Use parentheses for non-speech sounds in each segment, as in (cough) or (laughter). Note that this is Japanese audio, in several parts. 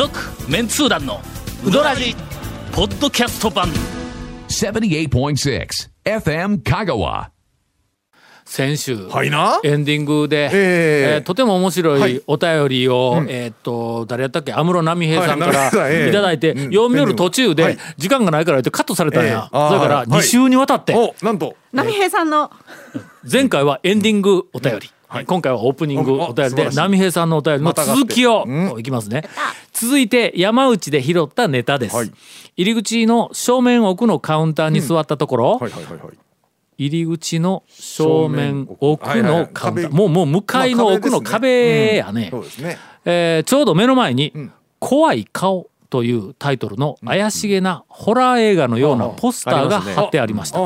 続メンツー団のウドラジポッドキャスト版。78.6 FM Kagawa. 先週、はいな？エンディングで、えええーとても面白はい。いお便りを、えーっと誰やったっけ？安室奈美平さんかはいら奈美平さん。ええいただいて、うん。読み寄る途中で、はい。時間がないからってカットされたんや、えー。それからはい。2週にわたって、おなんと。波平さんの。(laughs) 前回はエンディングお便り、はい。今回はオープニングお便りでお素晴らしい。波平さんのお便りの続きを、うんいきますね続いて山内で拾ったネタです、はい。入り口の正面奥のカウンターに座ったところ、入り口の正面奥のカウンター。もうもう向かいの奥のまあ壁やね。えーちょうど目の前にん「怖い顔」というタイトルの怪しげなホラー映画のようなポスターが貼ってありました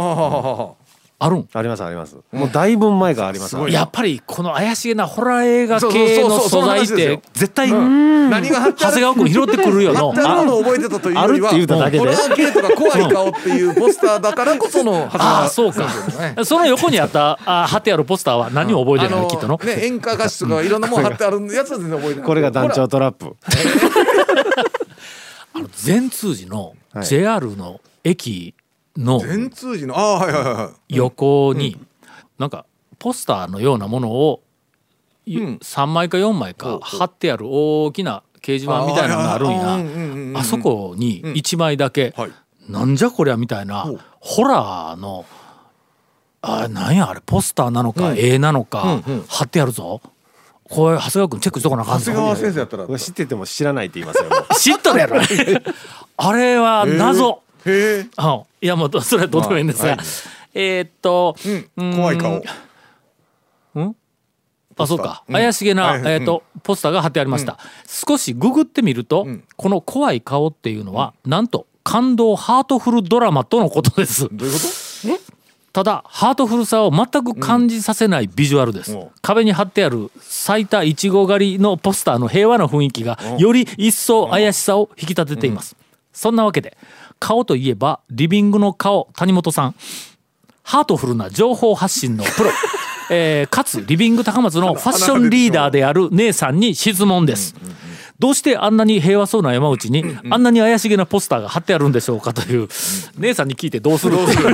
あるん？ありますあります。もうだいぶ前があります。やっぱりこの怪しげなホラー映画系の素材って絶対うん。何が長谷川君拾ってくるよ (laughs) のあるのを覚えてたというよりはホラー系とか怖い顔っていうポスターだからこそのああそうか。ね。その横にあったあ貼ってあるポスターは何を覚えてるの？きっとの。ね演歌歌手とかいろんなもん貼ってあるやつは全然覚えてない。これが団長トラップ。(laughs) 善通寺のはい。JR の駅の全通寺のああはいはいはいはい。横になんかポスターのようなものをいうん。3枚か4枚か貼ってある大きな掲示板みたいなのがあるんや。あそこに1枚だけはい。なんじゃこりゃみたいなホラーのあなんやあれポスターなのか絵なのか貼ってあるぞ。これ長谷川君チェックしとかなあかん長谷川ぞ先生やったら。知ってても知らないって言いますよ。(laughs) 知っとるやろ。(laughs) あれは謎へえ。あいやもうそれはどうでもいいんですが、はい。えーっと、うん。怖い顔。あそうか、うん。怪しげな、えーっとポスターが貼ってありました、少しググってみると、ん。この怖い顔っていうのは、なんと感動ハートフルドラマとのことです。どういうこと？ただハートフルさを全く感じさせないビジュアルです、うん。壁に貼ってある最多いちご狩りのポスターの平和な雰囲気がより一層怪しさを引き立てています、そんなわけで顔といえばリビングの顔谷本さん。ハートフルな情報発信のプロ、(laughs) えーかつリビング高松のファッションリーダーである姉さんに質問です、どうしてあんなに平和そうな山内にあんなに怪しげなポスターが貼ってあるんでしょうかという姉さんに聞いてどうする？全く全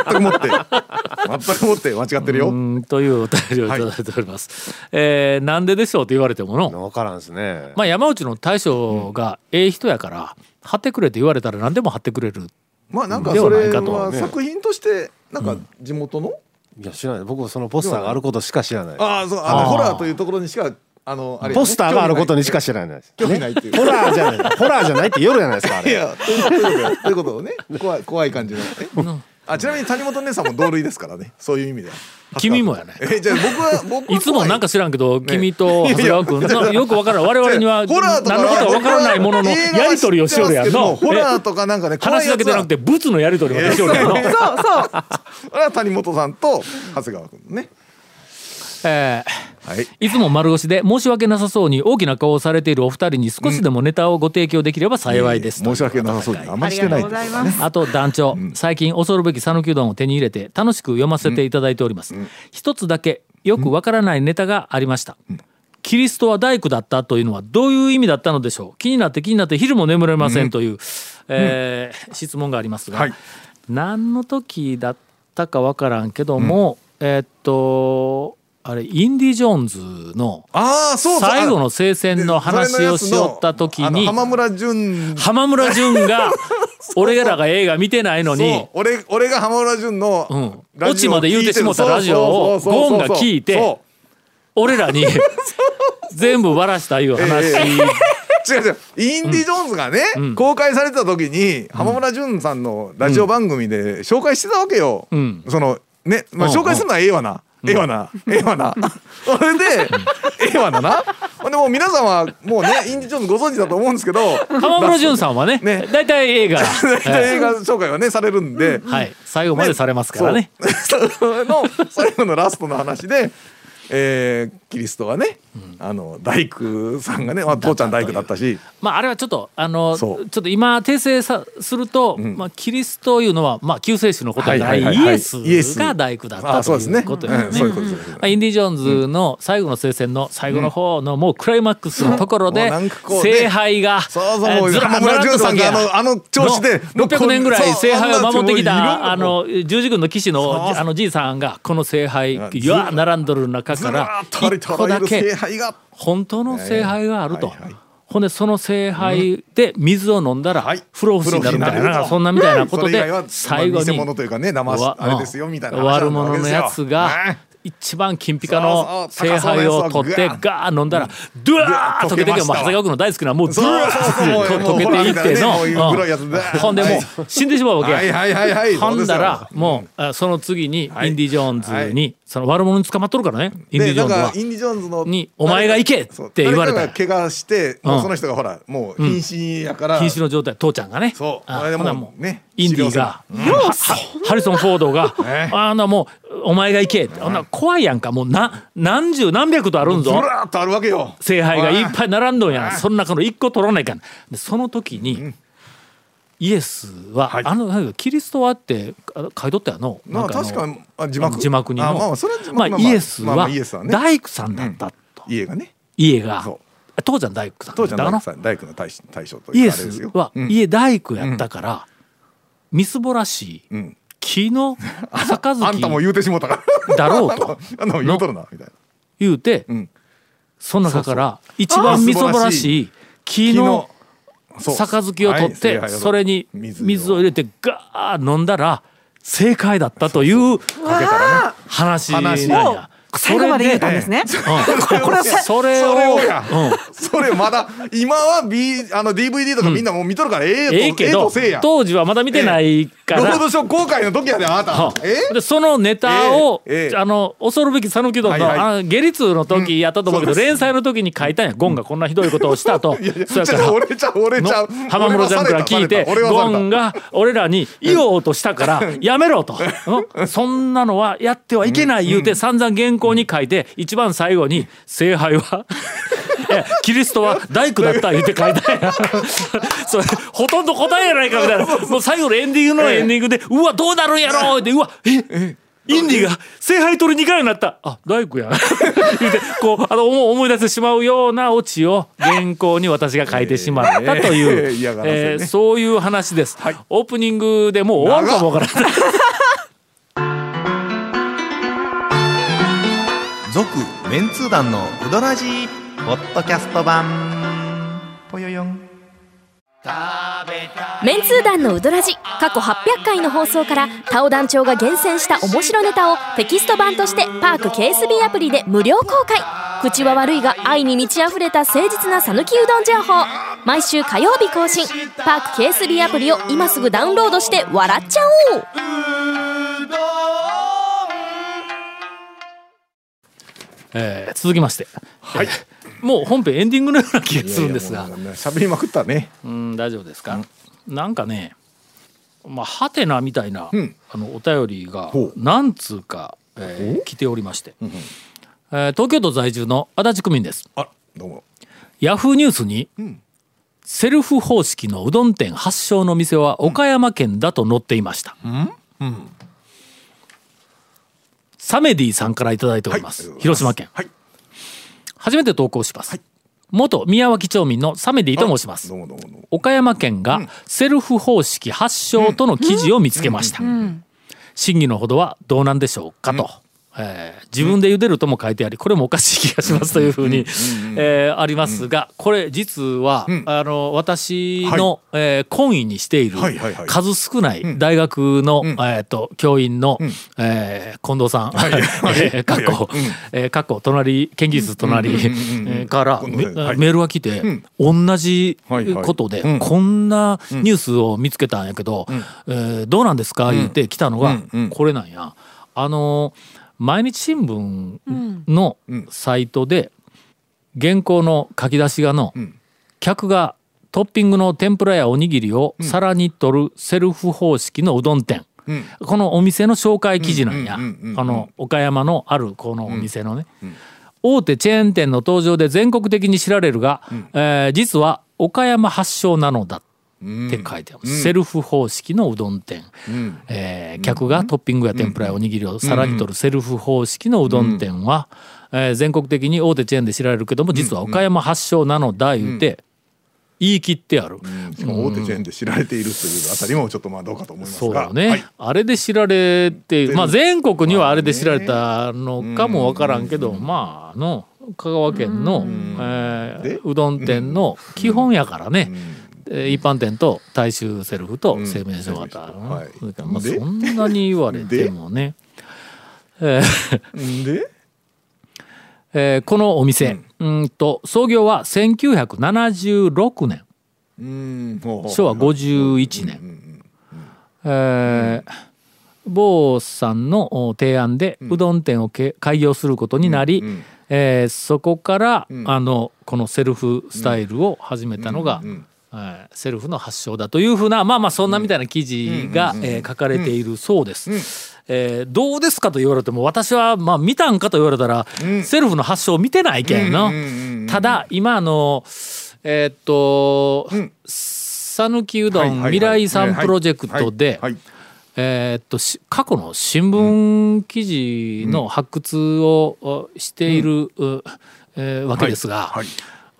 くもって全くもって間違ってるよ。(laughs) うんというお便りをいただいております。えーなんででしょうと言われてもの、わからんですね。まあ山内の大将がええ人やから貼ってくれって言われたら何でも貼ってくれる。まあなんかでそれはないかとは作品としてなんか地元の？いや知らない。僕そのポスターがあることしか知らない。ああそうあのホラーというところにしかあのあれやねポスターがあることにしか知らないです。興味ないっていうホラーじゃない。ホラーじゃないって夜じゃないですかあれ。いやというということをね怖い怖い感じのえあちなみに谷本姉さんも同類ですからね。(laughs) そういう意味では。君もやね。えじゃあ僕は僕はい。つもなんか知らんけど、君と長谷川君。よくわからん。我々には何のことかわからないもののやり取りをしよるやんの。ホラーえとかなんかね話だけじゃなくて物のやり取りまでしよるやんの。そうそう。あ (laughs) れは谷本さんと長谷川君ねえーはい。いつも丸腰で申し訳なさそうに大きな顔をされているお二人に少しでもネタをご提供できれば幸いです。申し訳なさそうにあんまありがとうりしてないんでございます。あと団長、最近恐るべき讃岐うどんを手に入れて楽しく読ませていただいております、一つだけよくわからないネタがありました、キリストは大工だったというのはどういう意味だったのでしょう？気になって気になって昼も眠れませんという、えー質問がありますが、はい。何の時だったかわからんけども、えーっとあれインディ・ジョーンズのああそうそう。最後の聖戦の話をしよった時に浜村淳。浜村淳が (laughs) 俺らが映画見てないのに俺俺が浜村淳のオオチまで言うてしもたラジオをゴーンが聞いて俺らに (laughs) (laughs) 全部バラしたいう話、え違う違う。インディ・ジョーンズがね、公開されてた時に浜村淳さんのラジオ番組で紹介してたわけよ、ん。そのね、紹介するのはええわな、ええわな。ええわな。それでええわなな。ほんでもう皆さんはもうねインディ・ジョーンズご存知だと思うんですけど浜村淳さんはねね。大体映画、大体映画紹介はねされるんで、はい、最後までされますからね。そう。(laughs) その最後のラストの話でえーキリストはね、あの大工さんがね、まあ、父ちゃん大工だったし。まああれはちょっとあのちょっと今訂正さすると、まあキリストいうのはまあ救世主のことだから、はいはいイエスが大工だったということですね。インディ・ジョーンズの最後の聖戦の最後の方のもうクライマックスのところで聖杯がそうそうもうえーずら浜村淳さんがあずらっとのあの調子での600年ぐらい聖杯を守ってきあんなたあの十字軍の騎士のあのじいさんがこの聖杯あいや並んどる中ずかららーっとあり一とあらゆる個だけ本当の聖杯があると、ほんでその聖杯で水を飲んだらはい。不老不死になるみたいな,、そんなみたいなことで最後に偽物というかね騙しわあれですよみたいな話悪者のやつがね一番金ピカの聖杯を取ってガー飲んだらドゥワー溶けていけば長谷川君の大好きなもうドゥワー溶けていっての。ほんでもう死んでしまうわけや。ほんだらもうあその次にインデはいィ・ジョーンズにその悪者に捕まっとるからねインディ・ジョーンズは。かインディ・ジョーンズのにお前が行けって言われた。怪我してその人がほらもう瀕死やから。瀕死の状態。父ちゃんがね。そう。ああれでもねインディが、ハリソン・フォードが「(laughs) ね。あんなもうお前が行け」ほんな怖いやんか。もうな何十何百とあるんずぞらーっとあるわけよ。聖杯がいっぱい並んどんやはいその中の一個取らないかん。でその時に、イエスは、はい。あのキリストはってあ書いとったやの。まあなんか確か字幕。字幕にもあまあイエスは大工さんだったと、家がね。家が。父ちゃん大工さんだ父ちゃん大工さん大工の大将とイエスはうん。家大工やったから、みすぼらしいうん木の杯あんたも言うてしもうた。からだろうと。あんたも言うとるなみたいな。言うて、うん。その中から一番みそぼらしい木の杯を取ってはいそれに水を。入れてガー飲んだら正解だったという話なん話や。最後まで言うたんですね。それ (laughs) それをそれまだ今は B あの DVD とかみんなもう見とるからええとええけど当時はまだ見てないから。公開の時やであなた。でそのネタを、あの恐るべき讃岐うどんの,、あの下痢痛の時やったと思うけど、連載の時に書いたんや。ゴンがこんなひどいことをしたと。(laughs) いやいやから。俺ちゃう俺ちゃ浜村ちゃんから聞いてゴンが俺らに言おうとしたからやめろと、うん？そんなのはやってはいけない言うて散々原稿に書いて一番最後に「聖杯は？いやキリストは大工だった」言うて書いたん。や (laughs) それほとんど答えやないかみたいな。もう最後のエンディングのエンディングで「うわどうなるんやろ」って「うわえインディが聖杯取り2回になった。あ大工や。(laughs) 言うてこうあの思思い出してしまうようなオチを原稿に私が書いてしまったという、えーえーそういう話です、はい。オープニングでもう終わるかもわからない。続メンツー団のウドラジ。ーポッドキャスト版。ぽよよん。メンツー団のウドラジ過去800回の放送からタオ団長が厳選した面白ネタをテキスト版としてパーク KSB アプリで無料公開。口は悪いが愛に満ち溢れた誠実な讃岐うどん情報。毎週火曜日更新。パーク KSB アプリを今すぐダウンロードして笑っちゃおう。えー続きまして。はいもう本編エンディングのような気がするんですが。いやいやもうね喋りまくったね。うん大丈夫ですか、なんかねまあハテナみたいな、うん。あのお便りが何通か、えー来ておりまして、えー東京都在住の足立区民です。あどうも。ヤフーニュースに、セルフ方式のうどん店発祥の店は岡山県だと載っていました、サメディさんからいただいております、はい広島県。はい初めて投稿します、元宮脇町民のサメディと申します。岡山県がセルフ方式発祥との記事を見つけました。真偽のほどはどうなんでしょうかと、えー自分で茹でるとも書いてありこれもおかしい気がしますというふうに、えーありますがこれ実は、あの私の、え懇意にしている数少ない大学の、えー、と教員の、え近藤さん、はえーかっこ、えーかっこ隣研究室隣、からメールが来て、同じことで、こんなニュースを見つけたんやけど、えどうなんですか言って来たのが、これなんや。あの毎日新聞のサイトで原稿の書き出しがの、客がトッピングの天ぷらやおにぎりを皿に取るセルフ方式のうどん店。このお店の紹介記事なんや、うんうんうんうんこの岡山のあるこのお店のね、大手チェーン店の登場で全国的に知られるが、えー実は岡山発祥なのだって書いてある、セルフ方式のうどん店、えー客がトッピングや天ぷらやおにぎりをさらに取るセルフ方式のうどん店は、えー全国的に大手チェーンで知られるけども実は岡山発祥なのだ言うて言い切ってある。しかも大手チェーンで知られているというあたりもちょっとまあどうかと思いますが。そうよね、はい。あれで知られてまあ全国にはあれで知られたのかもわからんけど、まあの香川県の、えーでうどん店の基本やからね、えー一般店と大衆セルフと製麺所型、はい。それからまあで？そんなに言われてもね、で？(laughs) えーこのお店、うん。と創業は1976年。昭和51年、えー坊さんのお提案でうどん店をけ開業することになり、えーそこから、あのこのセルフスタイルを始めたのが、えーセルフの発祥だというふうなまあまあそんなみたいな記事が、えー書かれているそうです。えーどうですかと言われても私はまあ見たんかと言われたら、セルフの発祥を見てないけんの。ただ今あのえーっと讃岐、うどん未来さんプロジェクトで、えーっとし過去の新聞記事の発掘をおしている、わけですが、はい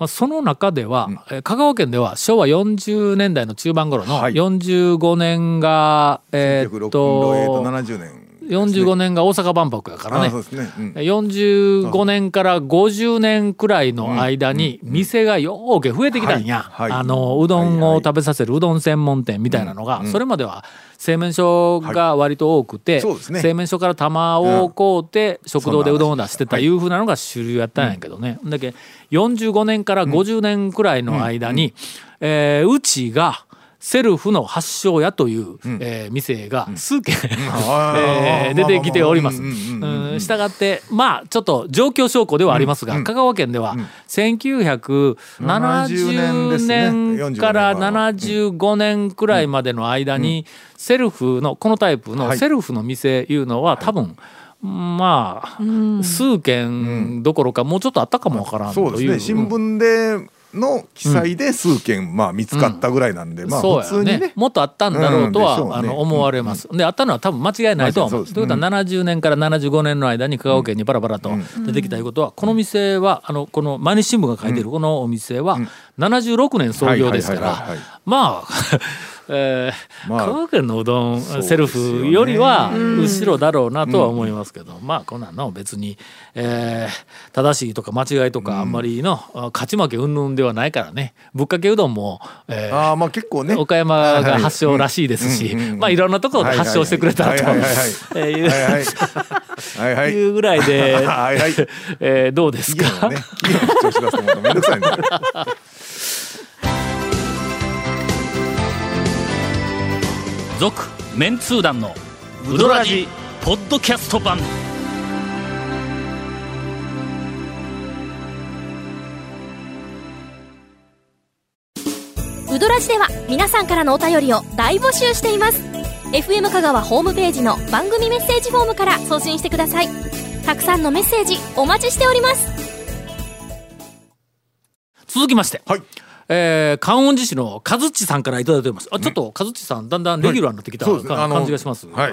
まあ、その中では、えー香川県では昭和40年代の中盤頃のはい。45年が、えーっ1906とえーと70年。45年が大阪万博やからね。ね、うん。45年から50年くらいの間に店がようけ増えてきたんや、はい。はい。あのうどんを食べさせるうどん専門店みたいなのが、それまでは製麺所が割と多くて、そうですね。製麺所から玉を買うて食堂でうどんを出してたはいいうふうなのが主流やったんやけどね、だけ45年から50年くらいの間に、えーうちがセルフの発祥やという、えー店が数軒、(laughs) あー。えー出てきております。うんうんうんうんうんしたがってまあちょっと状況証拠ではありますが、香川県では1970年から75年くらいまでの間にセルフのこのタイプのはい。セルフの店いうのは多分まあ数件どころかもうちょっとあったかもわからんそう。という。ですね。新聞での記載で数件、まあ、見つかったぐらいなんで、まあ普通にね。やね。もっとあったんだろうとは、うんね。あの思われます、であったのは多分間違いないとは思う。ということは70年から75年の間に香川県にパラパラと出てきたいうことは、この店はあのこの毎日新聞が書いてるこのお店は76年創業ですからまあえーまあ香川県のうどんセルフよりは後ろだろうなとは思いますけど、まあこんなんの別に、えー正しいとか間違いとかあんまりの、あ勝ち負け云々ではないからね。ぶっかけうどんも、えーああまあ結構ね。岡山が発祥らしいですし、まあいろんなところで発祥してくれたらとはいはいはい。えー (laughs) いうぐらいで、はいはい。(laughs) えーどうですか、続メンツー団のウドラジポッドキャスト版。ウドラジでは皆さんからのお便りを大募集しています。FM 香川ホームページの番組メッセージフォームから送信してください。たくさんのメッセージお待ちしております。続きまして、はいえー観音寺市の和地さんからいただいております。あちょっと和地さんだんだんレギュラーになってきた感じがします、はい。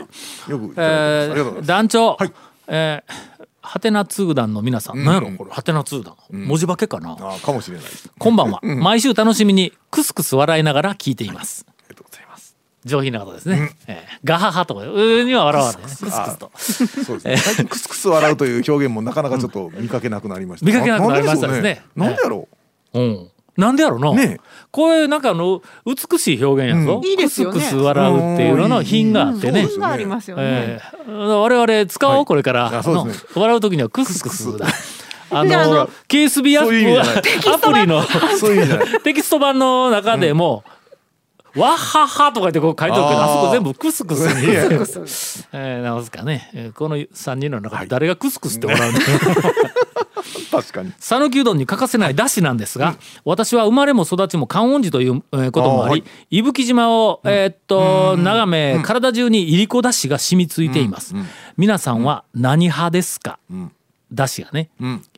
よくえー、団長、はい。えーはてな通団の皆さん、うん。何やろこれ。はてな通団、文字化けかな、あーかもしれないこんばんは、毎週楽しみにクスクス笑いながら聞いています。ありがとうございます。上品な方ですね、えーガハハとかうには笑わないね。クスクスとそうですねクスクス笑うという。表現もなかなかちょっと見かけなくなりました。見かけなくなりましたですね。なんでやろうんなんでやろな、ねこういうなんかあの美しい表現やぞ、うん。いいですよね。クスクス笑うっていうのの品があってね、うん。品がありますよね。えー我々使おう、はい。これから、ね。笑う時にはクスクスだ。あのの KSB アそういう意味じゃない。ップアプリのテキスト版。(laughs) の中でも、わっはっはとか言ってこう書いてるけどあそこ全部クスクスにえー、なんすかね、えーこの3人の中で誰がクスクスって笑うの、(laughs) 確かに。讃岐うどんに欠かせないだしなんですが、私は生まれも育ちも観音寺というえーこともあり、あ伊吹島を、えーっと眺め、体中にいりこだしが染みついています、皆さんは何派ですか、だしがね、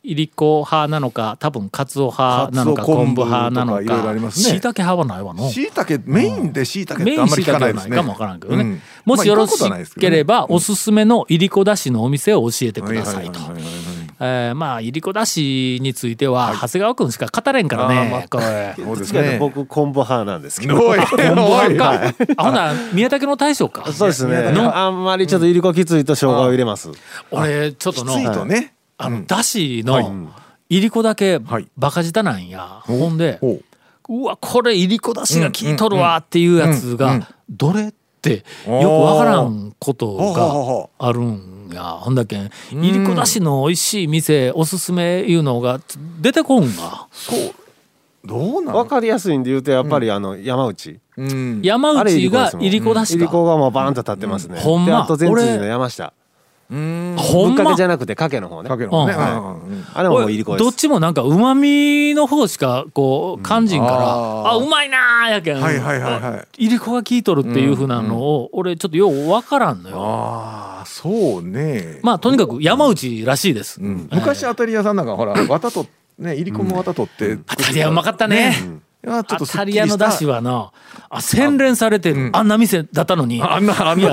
いりこ派なのか多分かつお派なのか昆布派なのか。しいたけ派はないわの。しいたけメインでしいたけってあんまり聞かないですね。ないかもわからんけどね、うん。もしよろしければ、おすすめのいりこだしのお店を教えてくださいと。はいはいはいはいはいえーまあいりこだしについては、長谷川君しか語れんからねこれ。そうですね。僕昆布派なんですけど。おいおいか。あほな宮武の大将か。そうですね。の。あんまりちょっといりこきついと生姜を入れます。俺ちょっとのついとね。あのうん。だしはい。のいりこだけはい。バカ舌なんや、ほんでほう。うわこれいりこだしが効いとるわっていうやつうんうん。がどれってよくわからんことがあるんや。ほんだけんいりこだしの美味しい店おすすめいうのが出てこんが。そう。どうなのわかりやすいんで言うとやっぱりあの山内。うん。山内がいりこだしか？いりこがもうバーンと立ってますね。ほんま。であと全通寺の山下。うんほんま。ぶっかけじゃなくてかけの方ね。かけのね。うん。うん。うんうんあれももういりこです。どっちもなんかうまみの方しかこう感じんから、あー。あうまいなーやけん、はいはいはいはい。あいりこが効いとるっていうふうなのを、俺ちょっとようわからんのよ。ああそうね。まあとにかく山内らしいです。うん。昔当たり屋さんなんかほら綿とねいりこも綿取って。当たり屋うまかったね。いやちょっとっきりした。り屋のだしはなあ洗練されてる、あん。な店だったのに。あんなあんな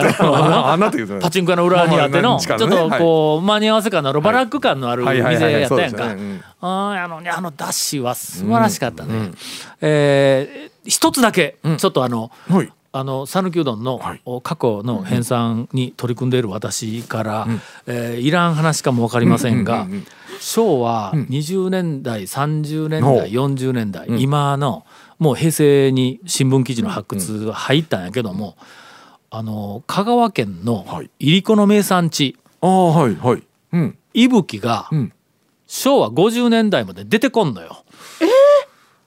あんなって言うとパチンコ屋の裏にあっての、ちょっとこう、間に合わせ感のあるバラック感のあるはいはい店やったやんか。あのねあのだしは素晴らしかったね。えー一つだけちょっとあの、はい。あの讃岐うどんのはい。過去の編纂に取り組んでいる私から、えーいらん話かも分かりませんが、昭和20年代30年ほう。代40年代、今のもう平成に新聞記事の発掘が入ったんやけども、あの香川県のはい。いりこの名産地ああはいはい。うん。伊吹がうん。昭和50年代まで出てこんのよ。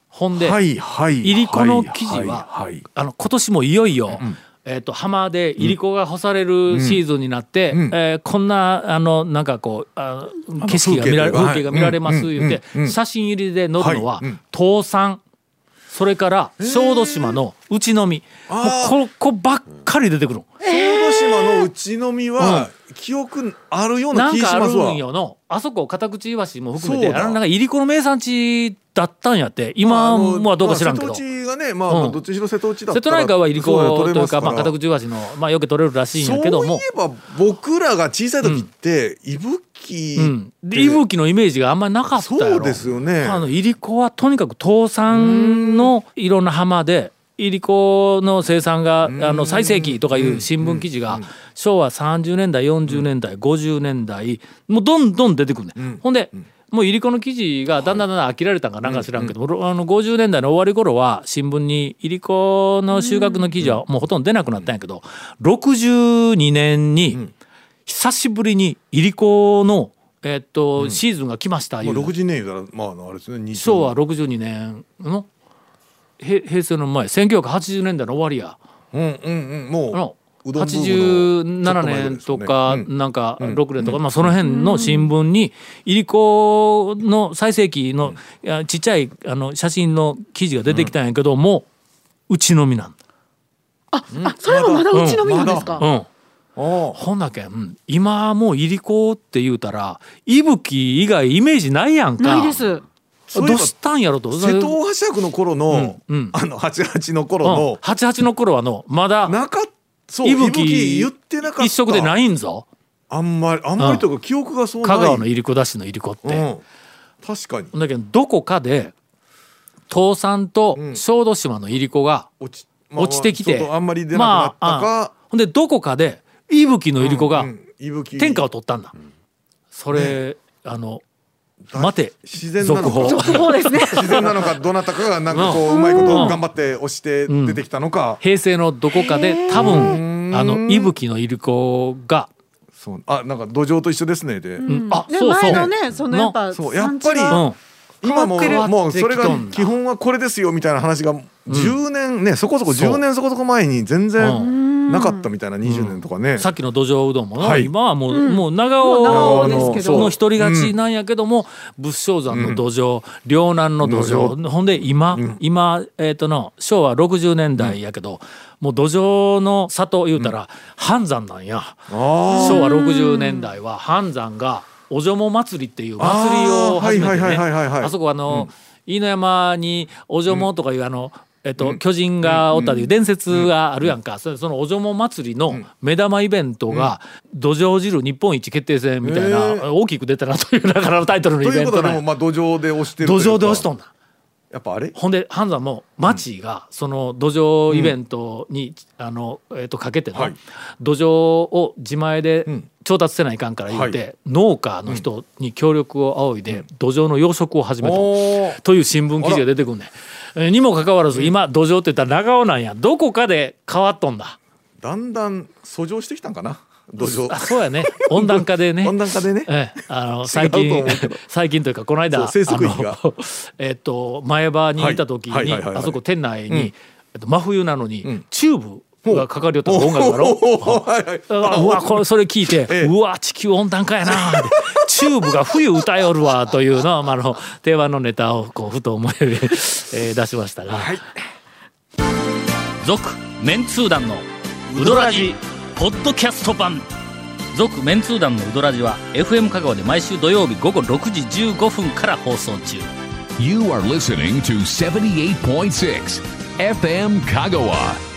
ほんで、はいはいいりこの生地は、はいはい。あの今年もいよいよ、えっと浜でいりこが干されるシーズンになって、うん。えーこんなあのなんかこうあ景色が見られ風景が見られますはい言って、うん。うん。うん。写真入りで載るのは、はい。うん。倒産。それから小豆島の内のみ、もうここばっかり出てくるの。小豆島のうちのみは記憶あるような気なんかあるしますわんよの。あそこ片口イワシも含めてあのなんかいりこの名産地だったんやって。今はどうか知らんけど。まあ瀬戸内がねまうん。あどっちにしろ瀬戸内だったら瀬戸内海はいりこというかまあ片口イワシのまあよく取れるらしいんやけども。そういえば僕らが小さい時って伊吹うん、で息吹のイメージがあんまりなかったそうですよね。あのいりこはとにかく倒産のいろんな浜でいりこの生産があの最盛期とかいう新聞記事が昭和30年代40年代50年代もうどんどん出てくるね、ほんでもういりこの記事がだんだんだんだん飽きられたんかなん。か知らんけど、あの50年代の終わり頃は新聞にいりこの収穫の記事はもうほとんど出なくなったんやけど62年に久しぶりにいりこの、えっとシーズンが来ましたいう。まあ60年言うたらまああれですね20昭和62年のへ平成の前1980年代の終わりや。うんうんうん。もうあのうどんブームの87年とかなんかうん6年とか、まあ、その辺の新聞にいりこの最盛期のちっちゃいあの写真の記事が出てきたんやけども、うちのみなんあ、あ、それもまだうちのみなんですか？うん。ああ。ほんだけん。今もういりこって言うたら伊吹以外イメージないやんか。ないです。どうしたんやろと。瀬戸大橋役の頃の、うんうん。あの88の頃うん。の、88の頃はのまだなかっそう伊伊吹吹言ってなかった。一色でないんぞ。あんまりあんまりというか記憶がそうない。香川のいりこだしのいりこって、うん、確かに。だけどどこかで倒産とうん。小豆島のいりこが落ち,、落ちてきて、外あんまり出なくなったか、ほんでどこかで伊吹のいりこが天下を取ったんだ、それ、あの待て。自然なのか。続報。ですね。(laughs) 自然なのかどなたかがなんかこううまいこと頑張って押して出てきたのか、平成のどこかで多分あの伊吹のいりこが、そう。あなんか土壌と一緒ですねで、うん。あねそうそう。前のね、そのやっぱそう。やっぱり今ももうそれが基本はこれですよみたいな話が10年ねそこそこ10年そこそこ前に全然、うんなかったみたいな20年とかね、さっきの土壌うどんもな、はい。今はもう,、もう長もう長尾尾ですけど。の一人勝ちなんやけども、仏正山の土壌、両南の土壌、ほんで今、今えっ、とな昭和60年代やけど、もう土壌の里言うたら半山なんや、あ昭和60年代は半山がおじょも祭りっていう祭りを始めてあーはいはいねあそこあの、飯野山におじょもとかいうあの、えっと、巨人がおったという伝説があるやんか、そそのおじょも祭りの目玉イベントが土壌汁日本一決定戦みたいな、大きく出たなというだからのタイトルのイということはでもまあ土壌で押してる土壌で押しとんだ。やっぱあれ？ほんで半山も町がその土壌イベントに、あのえっとかけての、はい。土壌を自前でん。調達せないかんから言って、はい。農家の人に協力を仰いで、土壌の養殖を始めた。という新聞記事が出てくるねん。えーにもかかわらず今土壌って言ったら長尾なんや。どこかで変わっとんだ。だんだん遡上してきたんかな？土壌。あそうやね。温暖化でね。(laughs) 温暖化でね。ええ、あの最近最近というかこの間生息域が。あの (laughs) えっと前場にいた時にはい。はい。はい。はい。はい。あそこ店内に、うん。えっと、真冬なのに、ん。チューブがかかりよった音楽だろ？うわこれそれ聞いて、ええ。うわ地球温暖化やな。ってチューブが冬歌よるわというのは、まあ、あの定番のネタをこうふと思い、えー出しましたが「続、メンツー団のウドラジポッドキャスト版」続メンツー団のウドラジは FM 香川で毎週土曜日午後6時15分から放送中。You are listening to 78.6 FM Kagawa.